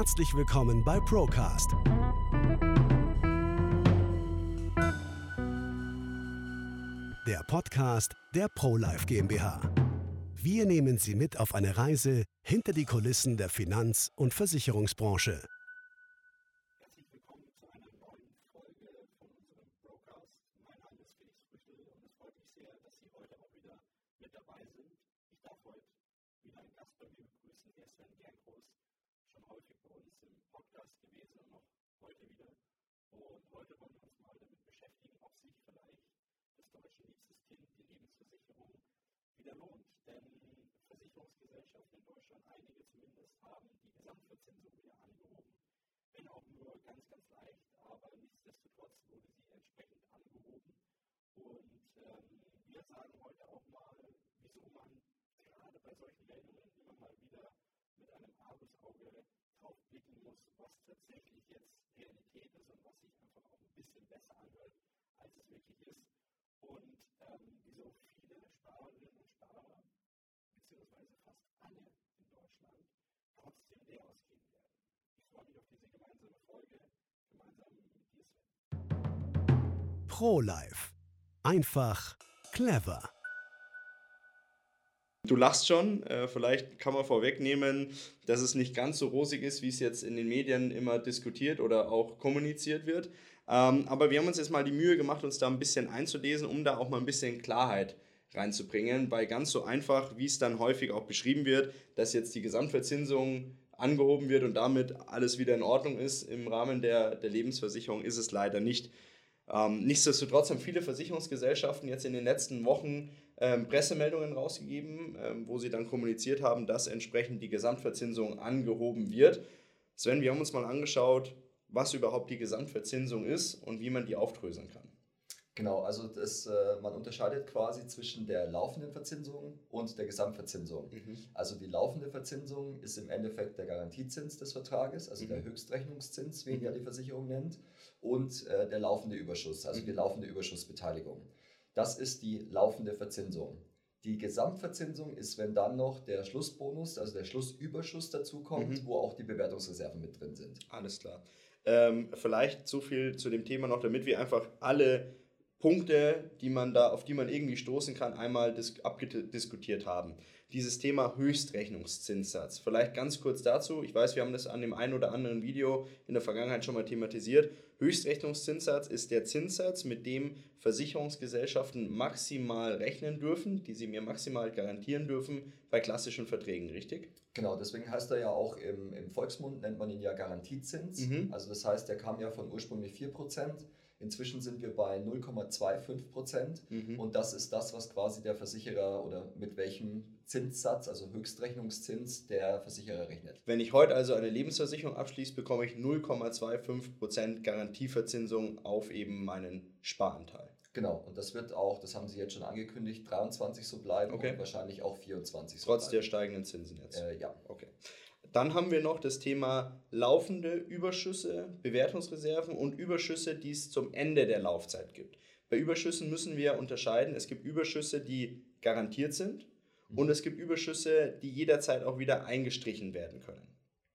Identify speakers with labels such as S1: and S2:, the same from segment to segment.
S1: Herzlich willkommen bei Procast. Der Podcast der ProLife GmbH. Wir nehmen Sie mit auf eine Reise hinter die Kulissen der Finanz- und Versicherungsbranche.
S2: Versicherungsgesellschaften in Deutschland, einige zumindest, haben die Gesamtverzinsung wieder angehoben. Wenn auch nur ganz, ganz leicht, aber nichtsdestotrotz wurde sie entsprechend angehoben. Und ähm, wir sagen heute auch mal, wieso man gerade bei solchen Meldungen immer mal wieder mit einem Argusauge drauf blicken muss, was tatsächlich jetzt Realität ist und was sich einfach auch ein bisschen besser anhört, als es wirklich ist. Und ähm, wieso viele Sparerinnen und Sparer, beziehungsweise fast alle in Deutschland, trotzdem leer ausgehen werden. Ich freue mich auf diese gemeinsame Folge, gemeinsam mit dir, Sven.
S1: ProLife. Einfach clever.
S3: Du lachst schon, äh, vielleicht kann man vorwegnehmen, dass es nicht ganz so rosig ist, wie es jetzt in den Medien immer diskutiert oder auch kommuniziert wird. Ähm, aber wir haben uns jetzt mal die Mühe gemacht, uns da ein bisschen einzulesen, um da auch mal ein bisschen Klarheit reinzubringen, weil ganz so einfach, wie es dann häufig auch beschrieben wird, dass jetzt die Gesamtverzinsung angehoben wird und damit alles wieder in Ordnung ist im Rahmen der, der Lebensversicherung, ist es leider nicht. Ähm, nichtsdestotrotz haben viele Versicherungsgesellschaften jetzt in den letzten Wochen ähm, Pressemeldungen rausgegeben, ähm, wo sie dann kommuniziert haben, dass entsprechend die Gesamtverzinsung angehoben wird. Sven, wir haben uns mal angeschaut, was überhaupt die Gesamtverzinsung ist und wie man die aufdröseln kann.
S4: Genau, also das, äh, man unterscheidet quasi zwischen der laufenden Verzinsung und der Gesamtverzinsung. Mhm. Also die laufende Verzinsung ist im Endeffekt der Garantiezins des Vertrages, also mhm. der Höchstrechnungszins, wie ihn mhm. ja die Versicherung nennt, und äh, der laufende Überschuss, also die mhm. laufende Überschussbeteiligung. Das ist die laufende Verzinsung. Die Gesamtverzinsung ist, wenn dann noch der Schlussbonus, also der Schlussüberschuss dazukommt, mhm. wo auch die Bewertungsreserven mit drin sind.
S3: Alles klar. Ähm, vielleicht so viel zu dem Thema noch, damit wir einfach alle Punkte, die man da, auf die man irgendwie stoßen kann, einmal dis abgediskutiert haben. Dieses Thema Höchstrechnungszinssatz. Vielleicht ganz kurz dazu. Ich weiß, wir haben das an dem einen oder anderen Video in der Vergangenheit schon mal thematisiert. Höchstrechnungszinssatz ist der Zinssatz, mit dem Versicherungsgesellschaften maximal rechnen dürfen, die sie mir maximal garantieren dürfen bei klassischen Verträgen, richtig?
S4: Genau, deswegen heißt er ja auch im, im Volksmund, nennt man ihn ja Garantiezins. Mhm. Also das heißt, der kam ja von ursprünglich 4%. Inzwischen sind wir bei 0,25 Prozent mhm. und das ist das, was quasi der Versicherer oder mit welchem Zinssatz, also Höchstrechnungszins, der Versicherer rechnet.
S3: Wenn ich heute also eine Lebensversicherung abschließe, bekomme ich 0,25 Prozent Garantieverzinsung auf eben meinen Sparanteil.
S4: Genau, und das wird auch, das haben Sie jetzt schon angekündigt, 23 so bleiben okay. und wahrscheinlich auch 24
S3: so Trotz bleiben. der steigenden Zinsen jetzt.
S4: Äh, ja.
S3: Okay. Dann haben wir noch das Thema laufende Überschüsse, Bewertungsreserven und Überschüsse, die es zum Ende der Laufzeit gibt. Bei Überschüssen müssen wir unterscheiden. Es gibt Überschüsse, die garantiert sind und es gibt Überschüsse, die jederzeit auch wieder eingestrichen werden können.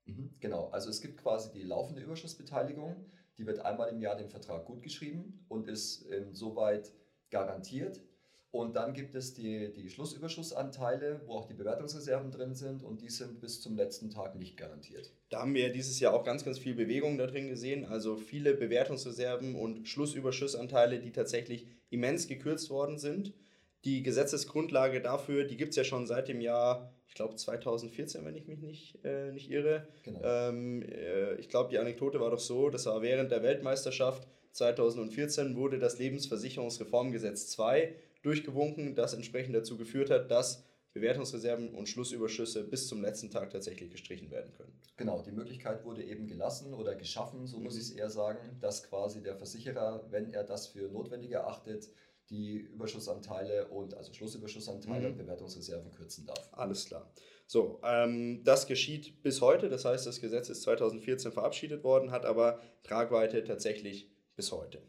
S4: Mhm, genau, also es gibt quasi die laufende Überschussbeteiligung, die wird einmal im Jahr dem Vertrag gutgeschrieben und ist insoweit garantiert. Und dann gibt es die, die Schlussüberschussanteile, wo auch die Bewertungsreserven drin sind und die sind bis zum letzten Tag nicht garantiert.
S3: Da haben wir dieses Jahr auch ganz, ganz viel Bewegung da drin gesehen. Also viele Bewertungsreserven und Schlussüberschussanteile, die tatsächlich immens gekürzt worden sind. Die Gesetzesgrundlage dafür, die gibt es ja schon seit dem Jahr, ich glaube 2014, wenn ich mich nicht, äh, nicht irre. Genau. Ähm, äh, ich glaube, die Anekdote war doch so, das war während der Weltmeisterschaft 2014 wurde das Lebensversicherungsreformgesetz 2 durchgewunken, das entsprechend dazu geführt hat, dass Bewertungsreserven und Schlussüberschüsse bis zum letzten Tag tatsächlich gestrichen werden können.
S4: Genau, die Möglichkeit wurde eben gelassen oder geschaffen, so mhm. muss ich es eher sagen, dass quasi der Versicherer, wenn er das für notwendig erachtet, die Überschussanteile und also Schlussüberschussanteile mhm. und Bewertungsreserven kürzen darf.
S3: Alles klar. So, ähm, das geschieht bis heute, das heißt, das Gesetz ist 2014 verabschiedet worden, hat aber Tragweite tatsächlich bis heute.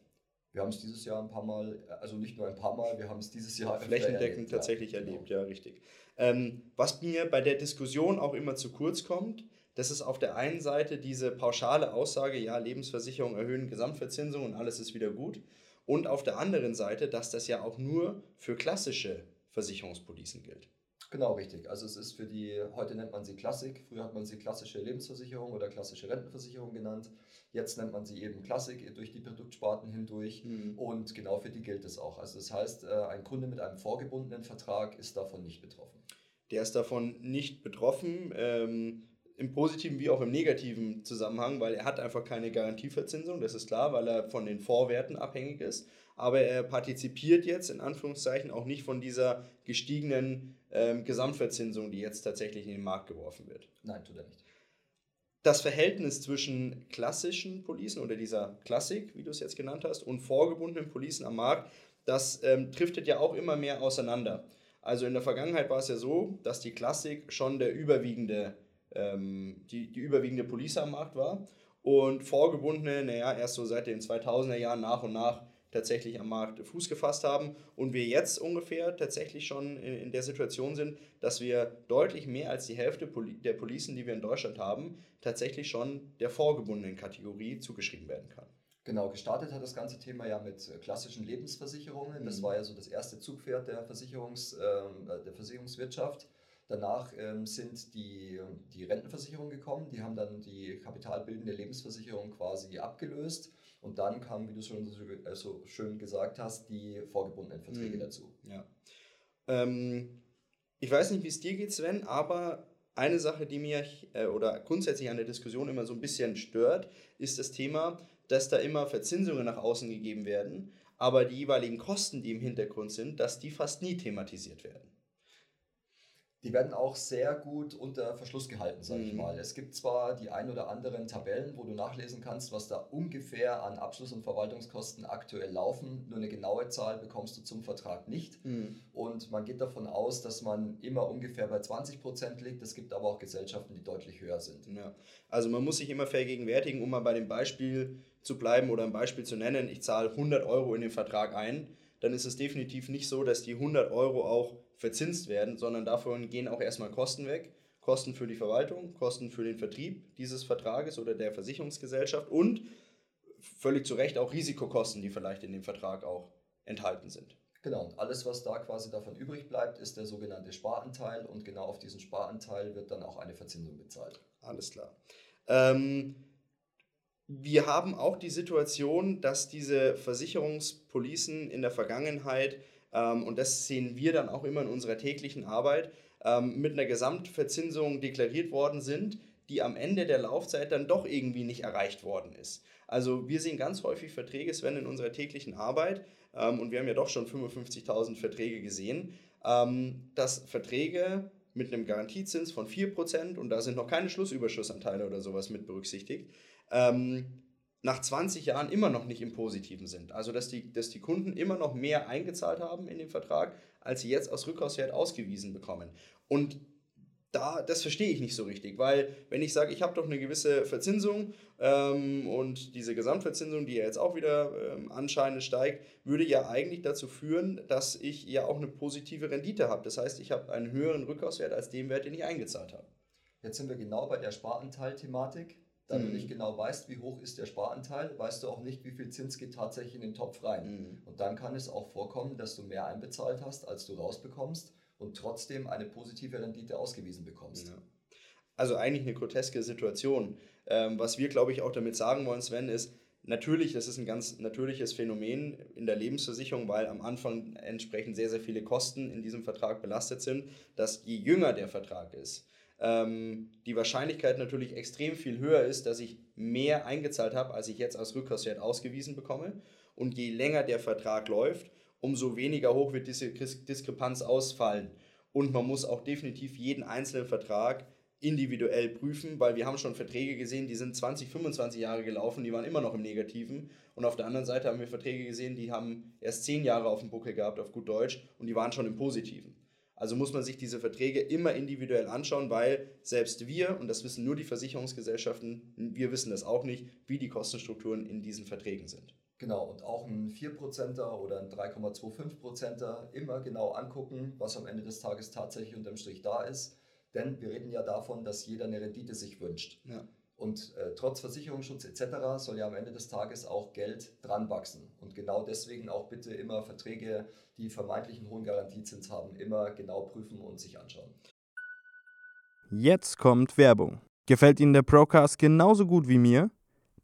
S4: Wir haben es dieses Jahr ein paar Mal, also nicht nur ein paar Mal, wir haben es dieses Jahr
S3: flächendeckend erlebt, tatsächlich ja. erlebt, genau. ja, richtig. Ähm, was mir bei der Diskussion auch immer zu kurz kommt, das ist auf der einen Seite diese pauschale Aussage, ja, Lebensversicherung erhöhen Gesamtverzinsung und alles ist wieder gut. Und auf der anderen Seite, dass das ja auch nur für klassische Versicherungspolicen gilt.
S4: Genau, richtig. Also es ist für die, heute nennt man sie Klassik, früher hat man sie klassische Lebensversicherung oder klassische Rentenversicherung genannt. Jetzt nennt man sie eben Klassik durch die Produktsparten hindurch mhm. und genau für die gilt es auch. Also das heißt, äh, ein Kunde mit einem vorgebundenen Vertrag ist davon nicht betroffen.
S3: Der ist davon nicht betroffen. Ähm im positiven wie auch im negativen Zusammenhang, weil er hat einfach keine Garantieverzinsung, das ist klar, weil er von den Vorwerten abhängig ist. Aber er partizipiert jetzt in Anführungszeichen auch nicht von dieser gestiegenen ähm, Gesamtverzinsung, die jetzt tatsächlich in den Markt geworfen wird.
S4: Nein, tut er nicht.
S3: Das Verhältnis zwischen klassischen Policen oder dieser Klassik, wie du es jetzt genannt hast, und vorgebundenen Policen am Markt, das ähm, driftet ja auch immer mehr auseinander. Also in der Vergangenheit war es ja so, dass die Klassik schon der überwiegende ähm, die, die überwiegende Police am Markt war und vorgebundene, naja, erst so seit den 2000er Jahren nach und nach tatsächlich am Markt Fuß gefasst haben und wir jetzt ungefähr tatsächlich schon in, in der Situation sind, dass wir deutlich mehr als die Hälfte der Policen, die wir in Deutschland haben, tatsächlich schon der vorgebundenen Kategorie zugeschrieben werden kann.
S4: Genau, gestartet hat das ganze Thema ja mit äh, klassischen Lebensversicherungen. Das mhm. war ja so das erste Zugpferd der, Versicherungs, äh, der Versicherungswirtschaft. Danach ähm, sind die, die Rentenversicherungen gekommen, die haben dann die kapitalbildende Lebensversicherung quasi abgelöst und dann kamen, wie du schon so also schön gesagt hast, die vorgebundenen Verträge mhm. dazu.
S3: Ja. Ähm, ich weiß nicht, wie es dir geht, Sven, aber eine Sache, die mir äh, oder grundsätzlich an der Diskussion immer so ein bisschen stört, ist das Thema, dass da immer Verzinsungen nach außen gegeben werden, aber die jeweiligen Kosten, die im Hintergrund sind, dass die fast nie thematisiert werden
S4: die werden auch sehr gut unter Verschluss gehalten, sage mhm. ich mal. Es gibt zwar die ein oder anderen Tabellen, wo du nachlesen kannst, was da ungefähr an Abschluss- und Verwaltungskosten aktuell laufen. Nur eine genaue Zahl bekommst du zum Vertrag nicht. Mhm. Und man geht davon aus, dass man immer ungefähr bei 20 Prozent liegt. Es gibt aber auch Gesellschaften, die deutlich höher sind.
S3: Ja. Also man muss sich immer vergegenwärtigen, um mal bei dem Beispiel zu bleiben oder ein Beispiel zu nennen. Ich zahle 100 Euro in den Vertrag ein. Dann ist es definitiv nicht so, dass die 100 Euro auch verzinst werden, sondern davon gehen auch erstmal Kosten weg. Kosten für die Verwaltung, Kosten für den Vertrieb dieses Vertrages oder der Versicherungsgesellschaft und völlig zu Recht auch Risikokosten, die vielleicht in dem Vertrag auch enthalten sind.
S4: Genau, und alles, was da quasi davon übrig bleibt, ist der sogenannte Sparanteil und genau auf diesen Sparanteil wird dann auch eine Verzinsung bezahlt.
S3: Alles klar. Ähm, wir haben auch die Situation, dass diese Versicherungspolicen in der Vergangenheit und das sehen wir dann auch immer in unserer täglichen Arbeit, ähm, mit einer Gesamtverzinsung deklariert worden sind, die am Ende der Laufzeit dann doch irgendwie nicht erreicht worden ist. Also wir sehen ganz häufig Verträge, Sven, in unserer täglichen Arbeit, ähm, und wir haben ja doch schon 55.000 Verträge gesehen, dass Verträge mit einem Garantiezins von 4% und da sind noch keine Schlussüberschussanteile oder sowas mit berücksichtigt, nach 20 Jahren immer noch nicht im Positiven sind. Also dass die, dass die Kunden immer noch mehr eingezahlt haben in den Vertrag, als sie jetzt aus Rückkaufswert ausgewiesen bekommen. Und da, das verstehe ich nicht so richtig, weil wenn ich sage, ich habe doch eine gewisse Verzinsung ähm, und diese Gesamtverzinsung, die ja jetzt auch wieder ähm, anscheinend steigt, würde ja eigentlich dazu führen, dass ich ja auch eine positive Rendite habe. Das heißt, ich habe einen höheren Rückkaufswert als den Wert, den ich eingezahlt habe.
S4: Jetzt sind wir genau bei der Sparanteil-Thematik. Da mhm. du nicht genau weißt, wie hoch ist der Sparanteil, weißt du auch nicht, wie viel Zins geht tatsächlich in den Topf rein. Mhm. Und dann kann es auch vorkommen, dass du mehr einbezahlt hast, als du rausbekommst und trotzdem eine positive Rendite ausgewiesen bekommst. Ja.
S3: Also eigentlich eine groteske Situation. Ähm, was wir, glaube ich, auch damit sagen wollen, Sven, ist, natürlich, das ist ein ganz natürliches Phänomen in der Lebensversicherung, weil am Anfang entsprechend sehr, sehr viele Kosten in diesem Vertrag belastet sind, dass je jünger der Vertrag ist, ähm, die Wahrscheinlichkeit natürlich extrem viel höher ist, dass ich mehr eingezahlt habe, als ich jetzt als Rückkaufswert ausgewiesen bekomme. Und je länger der Vertrag läuft, umso weniger hoch wird diese Diskrepanz ausfallen. Und man muss auch definitiv jeden einzelnen Vertrag individuell prüfen, weil wir haben schon Verträge gesehen, die sind 20, 25 Jahre gelaufen, die waren immer noch im Negativen. Und auf der anderen Seite haben wir Verträge gesehen, die haben erst 10 Jahre auf dem Buckel gehabt, auf gut Deutsch, und die waren schon im Positiven. Also muss man sich diese Verträge immer individuell anschauen, weil selbst wir, und das wissen nur die Versicherungsgesellschaften, wir wissen das auch nicht, wie die Kostenstrukturen in diesen Verträgen sind.
S4: Genau, und auch ein 4%er oder ein 3,25%er immer genau angucken, was am Ende des Tages tatsächlich unterm Strich da ist. Denn wir reden ja davon, dass jeder eine Rendite sich wünscht.
S3: Ja.
S4: Und äh, trotz Versicherungsschutz etc. soll ja am Ende des Tages auch Geld dran wachsen. Und genau deswegen auch bitte immer Verträge, die vermeintlichen hohen Garantiezins haben, immer genau prüfen und sich anschauen.
S5: Jetzt kommt Werbung. Gefällt Ihnen der Procast genauso gut wie mir?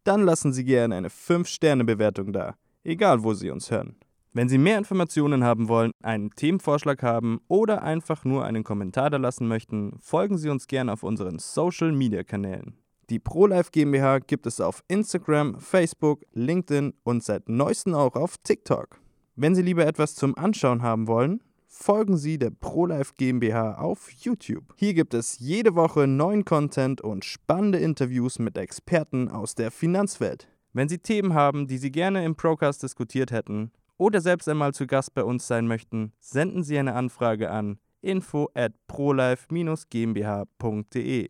S5: Dann lassen Sie gerne eine 5-Sterne-Bewertung da, egal wo Sie uns hören. Wenn Sie mehr Informationen haben wollen, einen Themenvorschlag haben oder einfach nur einen Kommentar da lassen möchten, folgen Sie uns gerne auf unseren Social-Media-Kanälen. Die ProLife GmbH gibt es auf Instagram, Facebook, LinkedIn und seit neuestem auch auf TikTok. Wenn Sie lieber etwas zum Anschauen haben wollen, folgen Sie der ProLife GmbH auf YouTube. Hier gibt es jede Woche neuen Content und spannende Interviews mit Experten aus der Finanzwelt. Wenn Sie Themen haben, die Sie gerne im Procast diskutiert hätten oder selbst einmal zu Gast bei uns sein möchten, senden Sie eine Anfrage an info at prolife-gmbh.de.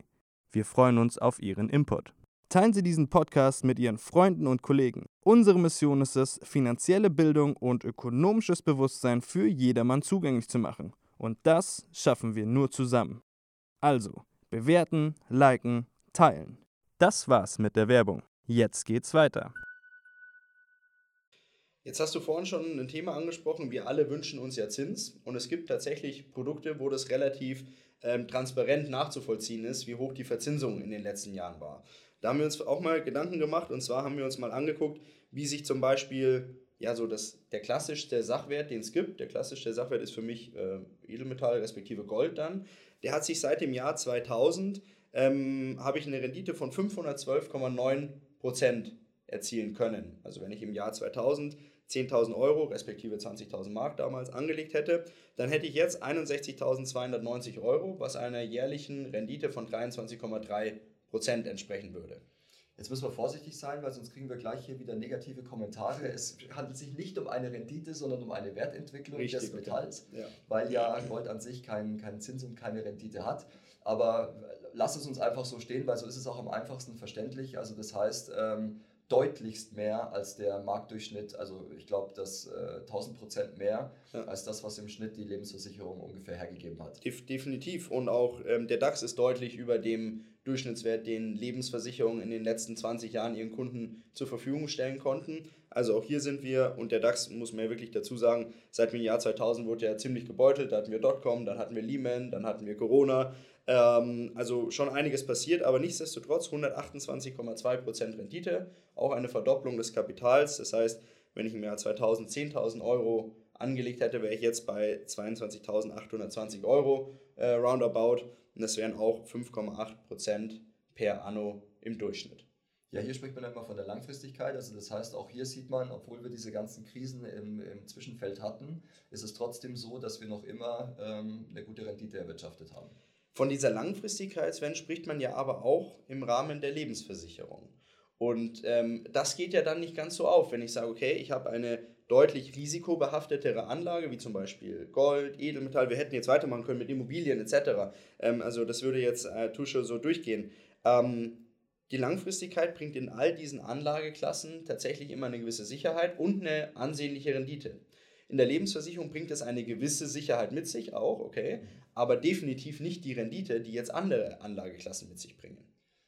S5: Wir freuen uns auf Ihren Input. Teilen Sie diesen Podcast mit Ihren Freunden und Kollegen. Unsere Mission ist es, finanzielle Bildung und ökonomisches Bewusstsein für jedermann zugänglich zu machen. Und das schaffen wir nur zusammen. Also, bewerten, liken, teilen. Das war's mit der Werbung. Jetzt geht's weiter.
S3: Jetzt hast du vorhin schon ein Thema angesprochen, wir alle wünschen uns ja Zins und es gibt tatsächlich Produkte, wo das relativ ähm, transparent nachzuvollziehen ist, wie hoch die Verzinsung in den letzten Jahren war. Da haben wir uns auch mal Gedanken gemacht und zwar haben wir uns mal angeguckt, wie sich zum Beispiel ja so das, der klassischste Sachwert, den es gibt, der klassischste Sachwert ist für mich äh, Edelmetall respektive Gold dann, der hat sich seit dem Jahr 2000, ähm, habe ich eine Rendite von 512,9 Prozent erzielen können. Also wenn ich im Jahr 2000 10.000 Euro respektive 20.000 Mark damals angelegt hätte, dann hätte ich jetzt 61.290 Euro, was einer jährlichen Rendite von 23,3 Prozent entsprechen würde.
S4: Jetzt müssen wir vorsichtig sein, weil sonst kriegen wir gleich hier wieder negative Kommentare. Es handelt sich nicht um eine Rendite, sondern um eine Wertentwicklung
S3: Richtig,
S4: des. Metalls,
S3: Ja.
S4: weil ja Gold an sich keinen keinen Zins und keine Rendite hat. Aber lass es uns einfach so stehen, weil so ist es auch am einfachsten verständlich. Also das heißt, ähm, deutlichst mehr als der Marktdurchschnitt. Also ich glaube, das äh, 1000 Prozent mehr
S3: Ja.
S4: als das, was im Schnitt die Lebensversicherung ungefähr hergegeben hat.
S3: Def definitiv. Und auch ähm, der DAX ist deutlich über dem Durchschnittswert, den Lebensversicherungen in den letzten 20 Jahren ihren Kunden zur Verfügung stellen konnten. Also auch hier sind wir, und der DAX, muss man ja wirklich dazu sagen, seit dem Jahr 2000 wurde er ziemlich gebeutelt. Da hatten wir Dotcom, dann hatten wir Lehman, dann hatten wir Corona. Ähm, also schon einiges passiert, aber nichtsdestotrotz 128,2% Rendite, auch eine Verdopplung des Kapitals. Das heißt, wenn ich im Jahr 2000 10.000 Euro angelegt hätte, wäre ich jetzt bei 22.820 Euro äh, roundabout. Und das wären auch 5,8% per anno im Durchschnitt.
S4: Ja, hier spricht man immer von der Langfristigkeit. Also das heißt, auch hier sieht man, obwohl wir diese ganzen Krisen im, im Zwischenfeld hatten, ist es trotzdem so, dass wir noch immer ähm, eine gute Rendite erwirtschaftet haben.
S3: Von dieser Langfristigkeit, Sven, spricht man ja aber auch im Rahmen der Lebensversicherung. Und ähm, das geht ja dann nicht ganz so auf, wenn ich sage, okay, ich habe eine deutlich risikobehaftetere Anlage, wie zum Beispiel Gold, Edelmetall, wir hätten jetzt weitermachen können mit Immobilien etc. Ähm, also das würde jetzt äh, Tusche so durchgehen. Ähm, die Langfristigkeit bringt in all diesen Anlageklassen tatsächlich immer eine gewisse Sicherheit und eine ansehnliche Rendite. In der Lebensversicherung bringt es eine gewisse Sicherheit mit sich auch, okay, aber definitiv nicht die Rendite, die jetzt andere Anlageklassen mit sich bringen.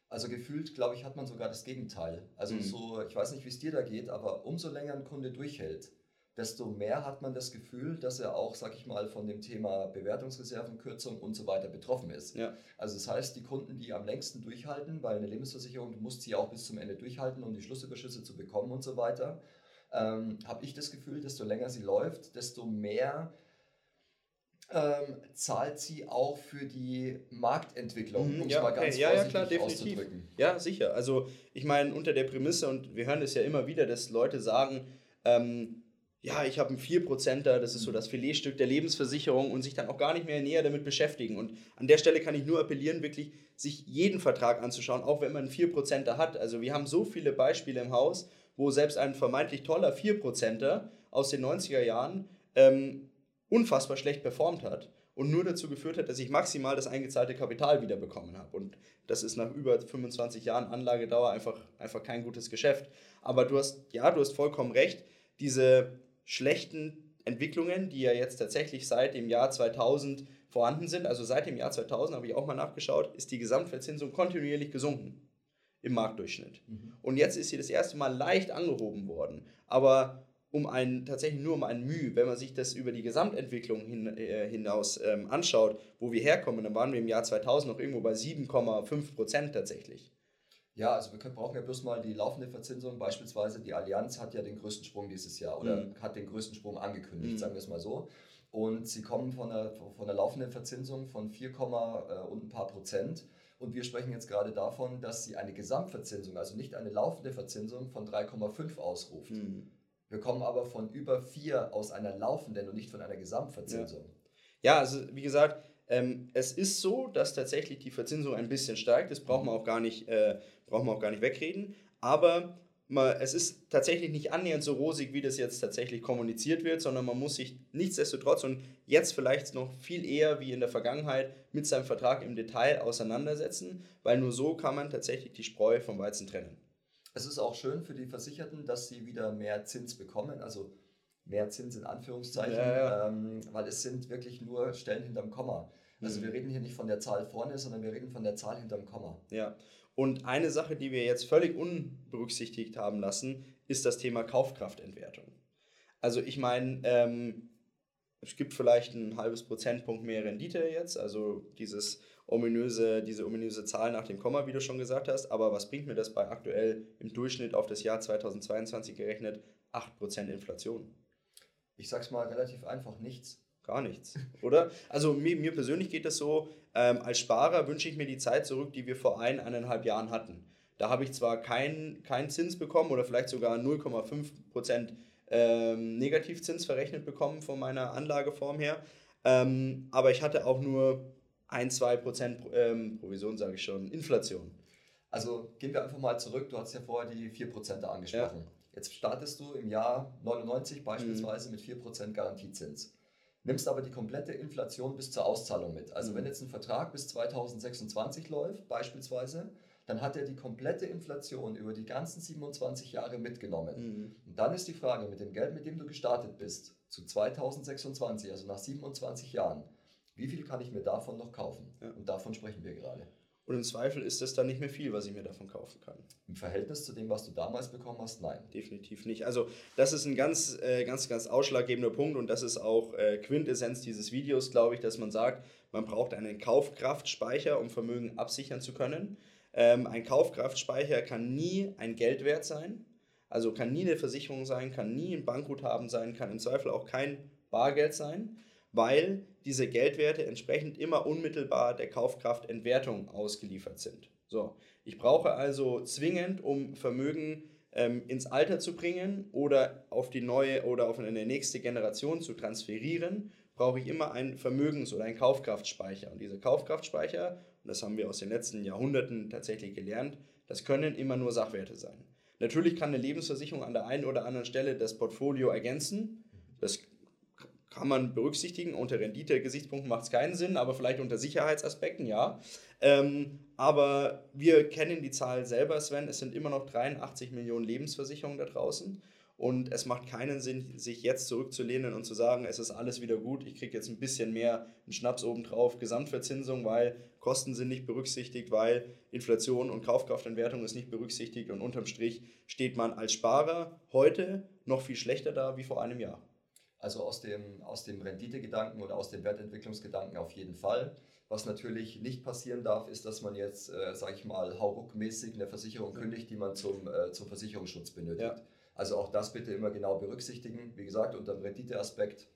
S4: Also gefühlt, glaube ich, hat man sogar das Gegenteil. Also
S3: Mhm.
S4: so, ich weiß nicht, wie es dir da geht, aber umso länger ein Kunde durchhält, desto mehr hat man das Gefühl, dass er auch, sag ich mal, von dem Thema Bewertungsreserven, Kürzung und so weiter betroffen ist.
S3: Ja.
S4: Also das heißt, die Kunden, die am längsten durchhalten, weil eine Lebensversicherung, du musst sie auch bis zum Ende durchhalten, um die Schlussüberschüsse zu bekommen und so weiter, ähm, habe ich das Gefühl, desto länger sie läuft, desto mehr ähm, zahlt sie auch für die Marktentwicklung,
S3: Mhm,
S4: um
S3: ja,
S4: es mal
S3: okay.
S4: ganz
S3: Ja, ja,
S4: vorsichtig
S3: klar, definitiv.
S4: auszudrücken.
S3: Ja, sicher. Also ich meine, unter der Prämisse, und wir hören es ja immer wieder, dass Leute sagen, ähm, ja, ich habe einen 4%er, das ist so das Filetstück der Lebensversicherung und sich dann auch gar nicht mehr näher damit beschäftigen. Und an der Stelle kann ich nur appellieren, wirklich sich jeden Vertrag anzuschauen, auch wenn man einen 4%er hat. Also wir haben so viele Beispiele im Haus, wo selbst ein vermeintlich toller 4%er aus den 90er Jahren ähm, unfassbar schlecht performt hat und nur dazu geführt hat, dass ich maximal das eingezahlte Kapital wiederbekommen habe. Und das ist nach über 25 Jahren Anlagedauer einfach, einfach kein gutes Geschäft. Aber du hast, ja, du hast vollkommen recht, diese schlechten Entwicklungen, die ja jetzt tatsächlich seit dem Jahr 2000 vorhanden sind, also seit dem Jahr 2000 habe ich auch mal nachgeschaut, ist die Gesamtverzinsung kontinuierlich gesunken im Marktdurchschnitt. Mhm. Und jetzt ist sie das erste Mal leicht angehoben worden. Aber um ein, tatsächlich nur um ein Mühe, wenn man sich das über die Gesamtentwicklung hin, äh, hinaus ähm, anschaut, wo wir herkommen, dann waren wir im Jahr 2000 noch irgendwo bei 7,5 Prozent tatsächlich.
S4: Ja, also wir können, brauchen ja bloß mal die laufende Verzinsung. Beispielsweise die Allianz hat ja den größten Sprung dieses Jahr oder mhm. hat den größten Sprung angekündigt, mhm. sagen wir es mal so. Und sie kommen von der, von der laufenden Verzinsung von 4, äh, und ein paar Prozent. Und wir sprechen jetzt gerade davon, dass sie eine Gesamtverzinsung, also nicht eine laufende Verzinsung von 3,5 ausruft. Mhm. Wir kommen aber von über 4 aus einer laufenden und nicht von einer Gesamtverzinsung.
S3: Ja, ja also wie gesagt, ähm, es ist so, dass tatsächlich die Verzinsung ein bisschen steigt. Das braucht man auch gar nicht, äh, braucht man auch gar nicht wegreden. Aber man, es ist tatsächlich nicht annähernd so rosig, wie das jetzt tatsächlich kommuniziert wird, sondern man muss sich nichtsdestotrotz und jetzt vielleicht noch viel eher wie in der Vergangenheit mit seinem Vertrag im Detail auseinandersetzen, weil nur so kann man tatsächlich die Spreu vom Weizen trennen.
S4: Es ist auch schön für die Versicherten, dass sie wieder mehr Zins bekommen, also mehr Zins in Anführungszeichen, ja, ja. Ähm, weil es sind wirklich nur Stellen hinterm Komma. Also mhm. wir reden hier nicht von der Zahl vorne, sondern wir reden von der Zahl hinterm Komma.
S3: Ja, und eine Sache, die wir jetzt völlig unberücksichtigt haben lassen, ist das Thema Kaufkraftentwertung. Also ich meine, ähm, es gibt vielleicht ein halbes Prozentpunkt mehr Rendite jetzt, also dieses ominöse, diese ominöse Zahl nach dem Komma, wie du schon gesagt hast. Aber was bringt mir das bei aktuell im Durchschnitt auf das Jahr 2022 gerechnet 8% Inflation?
S4: Ich sag's mal relativ einfach, nichts.
S3: Gar nichts, oder? Also mir, mir persönlich geht das so, ähm, als Sparer wünsche ich mir die Zeit zurück, die wir vor ein, eineinhalb Jahren hatten. Da habe ich zwar keinen kein Zins bekommen oder vielleicht sogar 0,5% ähm, Negativzins verrechnet bekommen von meiner Anlageform her, ähm, aber ich hatte auch nur 1, 2% ähm, Provision, sage ich schon, Inflation.
S4: Also gehen wir einfach mal zurück. Du hast ja vorher die 4% angesprochen. Ja. Jetzt startest du im Jahr 99 beispielsweise mhm. mit 4% Garantiezins. Nimmst aber die komplette Inflation bis zur Auszahlung mit. Also mhm. wenn jetzt ein Vertrag bis 2026 läuft, beispielsweise, dann hat er die komplette Inflation über die ganzen 27 Jahre mitgenommen. Mhm. Und dann ist die Frage, mit dem Geld, mit dem du gestartet bist, zu 2026, also nach 27 Jahren, wie viel kann ich mir davon noch kaufen? Ja. Und davon sprechen wir gerade.
S3: Und im Zweifel ist das dann nicht mehr viel, was ich mir davon kaufen kann.
S4: Im Verhältnis zu dem, was du damals bekommen hast, nein.
S3: Definitiv nicht. Also das ist ein ganz, äh, ganz, ganz ausschlaggebender Punkt und das ist auch äh, Quintessenz dieses Videos, glaube ich, dass man sagt, man braucht einen Kaufkraftspeicher, um Vermögen absichern zu können. Ähm, ein Kaufkraftspeicher kann nie ein Geldwert sein, also kann nie eine Versicherung sein, kann nie ein Bankguthaben sein, kann im Zweifel auch kein Bargeld sein, weil diese Geldwerte entsprechend immer unmittelbar der Kaufkraftentwertung ausgeliefert sind. So, ich brauche also zwingend, um Vermögen ähm, ins Alter zu bringen oder auf die neue oder auf eine nächste Generation zu transferieren, brauche ich immer einen Vermögens- oder einen Kaufkraftspeicher. Und diese Kaufkraftspeicher, und das haben wir aus den letzten Jahrhunderten tatsächlich gelernt, das können immer nur Sachwerte sein. Natürlich kann eine Lebensversicherung an der einen oder anderen Stelle das Portfolio ergänzen. Das kann man berücksichtigen. Unter Rendite-Gesichtspunkten macht es keinen Sinn, aber vielleicht unter Sicherheitsaspekten ja. Ähm, aber wir kennen die Zahl selber, Sven. Es sind immer noch 83 Millionen Lebensversicherungen da draußen. Und es macht keinen Sinn, sich jetzt zurückzulehnen und zu sagen, es ist alles wieder gut, ich kriege jetzt ein bisschen mehr einen Schnaps obendrauf, Gesamtverzinsung, weil Kosten sind nicht berücksichtigt, weil Inflation und Kaufkraftentwertung ist nicht berücksichtigt und unterm Strich steht man als Sparer heute noch viel schlechter da wie vor einem Jahr.
S4: Also aus dem, aus dem Renditegedanken oder aus dem Wertentwicklungsgedanken auf jeden Fall. Was natürlich nicht passieren darf, ist, dass man jetzt, äh, sage ich mal, hauruckmäßig eine Versicherung kündigt, die man zum, äh, zum Versicherungsschutz benötigt. Ja. Also auch das bitte immer genau berücksichtigen. Wie gesagt, unter dem Renditeaspekt,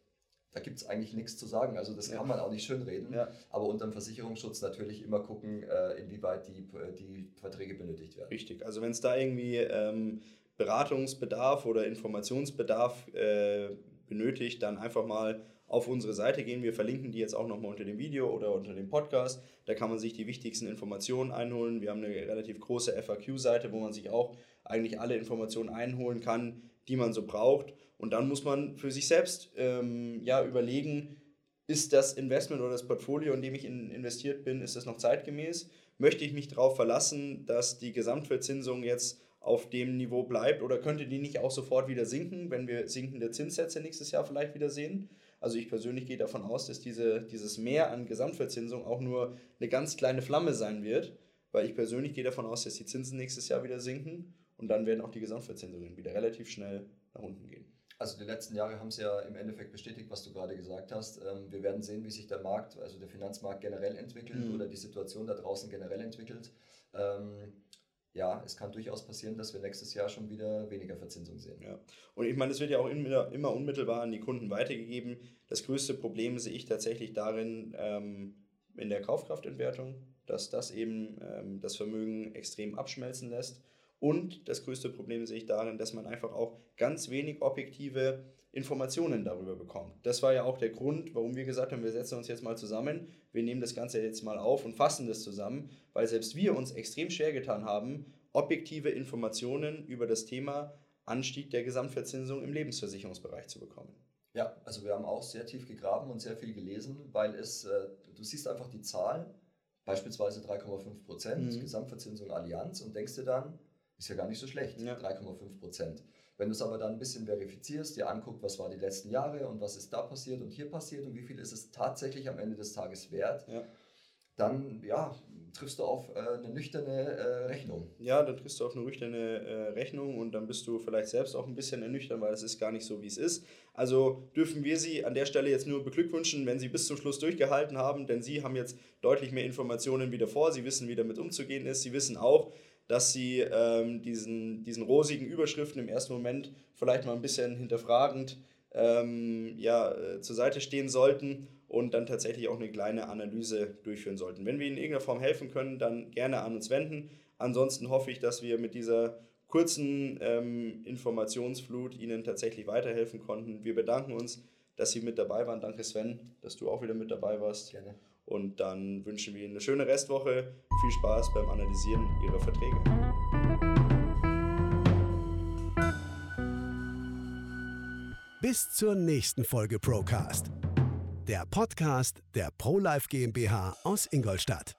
S4: da gibt es eigentlich nichts zu sagen. Also das ja. kann man auch nicht schönreden. Ja. Aber unter dem Versicherungsschutz natürlich immer gucken, äh, inwieweit die, die Verträge benötigt werden.
S3: Richtig. Also wenn es da irgendwie ähm, Beratungsbedarf oder Informationsbedarf äh, benötigt, dann einfach mal auf unsere Seite gehen. Wir verlinken die jetzt auch nochmal unter dem Video oder unter dem Podcast. Da kann man sich die wichtigsten Informationen einholen. Wir haben eine relativ große FAQ-Seite, wo man sich auch eigentlich alle Informationen einholen kann, die man so braucht. Und dann muss man für sich selbst ähm, ja, überlegen, ist das Investment oder das Portfolio, in dem ich in investiert bin, ist das noch zeitgemäß? Möchte ich mich darauf verlassen, dass die Gesamtverzinsung jetzt auf dem Niveau bleibt oder könnte die nicht auch sofort wieder sinken, wenn wir sinkende Zinssätze nächstes Jahr vielleicht wieder sehen? Also ich persönlich gehe davon aus, dass diese, dieses Mehr an Gesamtverzinsung auch nur eine ganz kleine Flamme sein wird, weil ich persönlich gehe davon aus, dass die Zinsen nächstes Jahr wieder sinken und dann werden auch die Gesamtverzinsungen wieder relativ schnell nach unten gehen.
S4: Also die letzten Jahre haben es ja im Endeffekt bestätigt, was du gerade gesagt hast. Ähm, wir werden sehen, wie sich der Markt, also der Finanzmarkt generell entwickelt mhm. oder die Situation da draußen generell entwickelt. Ja, es kann durchaus passieren, dass wir nächstes Jahr schon wieder weniger Verzinsung sehen.
S3: Ja. Und ich meine, es wird ja auch immer, immer unmittelbar an die Kunden weitergegeben. Das größte Problem sehe ich tatsächlich darin ähm, in der Kaufkraftentwertung, dass das eben ähm, das Vermögen extrem abschmelzen lässt. Und das größte Problem sehe ich darin, dass man einfach auch ganz wenig objektive Informationen darüber bekommt. Das war ja auch der Grund, warum wir gesagt haben, wir setzen uns jetzt mal zusammen, wir nehmen das Ganze jetzt mal auf und fassen das zusammen, weil selbst wir uns extrem schwer getan haben, objektive Informationen über das Thema Anstieg der Gesamtverzinsung im Lebensversicherungsbereich zu bekommen.
S4: Ja, also wir haben auch sehr tief gegraben und sehr viel gelesen, weil es, äh, du siehst einfach die Zahl, beispielsweise 3,5 Prozent mhm. Gesamtverzinsung Allianz und denkst dir dann, ist ja gar nicht so schlecht, ja. 3,5 Prozent. Wenn du es aber dann ein bisschen verifizierst, dir anguckt, was war die letzten Jahre und was ist da passiert und hier passiert und wie viel ist es tatsächlich am Ende des Tages wert, ja. dann ja, triffst du auf äh, eine nüchterne äh, Rechnung.
S3: Ja, dann triffst du auf eine nüchterne äh, Rechnung und dann bist du vielleicht selbst auch ein bisschen ernüchtert, weil es ist gar nicht so, wie es ist. Also dürfen wir Sie an der Stelle jetzt nur beglückwünschen, wenn Sie bis zum Schluss durchgehalten haben, denn Sie haben jetzt deutlich mehr Informationen wie davor. Sie wissen, wie damit umzugehen ist. Sie wissen auch, dass sie ähm, diesen, diesen rosigen Überschriften im ersten Moment vielleicht mal ein bisschen hinterfragend ähm, ja, äh, zur Seite stehen sollten und dann tatsächlich auch eine kleine Analyse durchführen sollten. Wenn wir Ihnen in irgendeiner Form helfen können, dann gerne an uns wenden. Ansonsten hoffe ich, dass wir mit dieser kurzen ähm, Informationsflut Ihnen tatsächlich weiterhelfen konnten. Wir bedanken uns, dass Sie mit dabei waren. Danke Sven, dass du auch wieder mit dabei warst.
S4: Gerne.
S3: Und dann wünschen wir Ihnen eine schöne Restwoche. Viel Spaß beim Analysieren Ihrer Verträge.
S1: Bis zur nächsten Folge Procast. Der Podcast der ProLife GmbH aus Ingolstadt.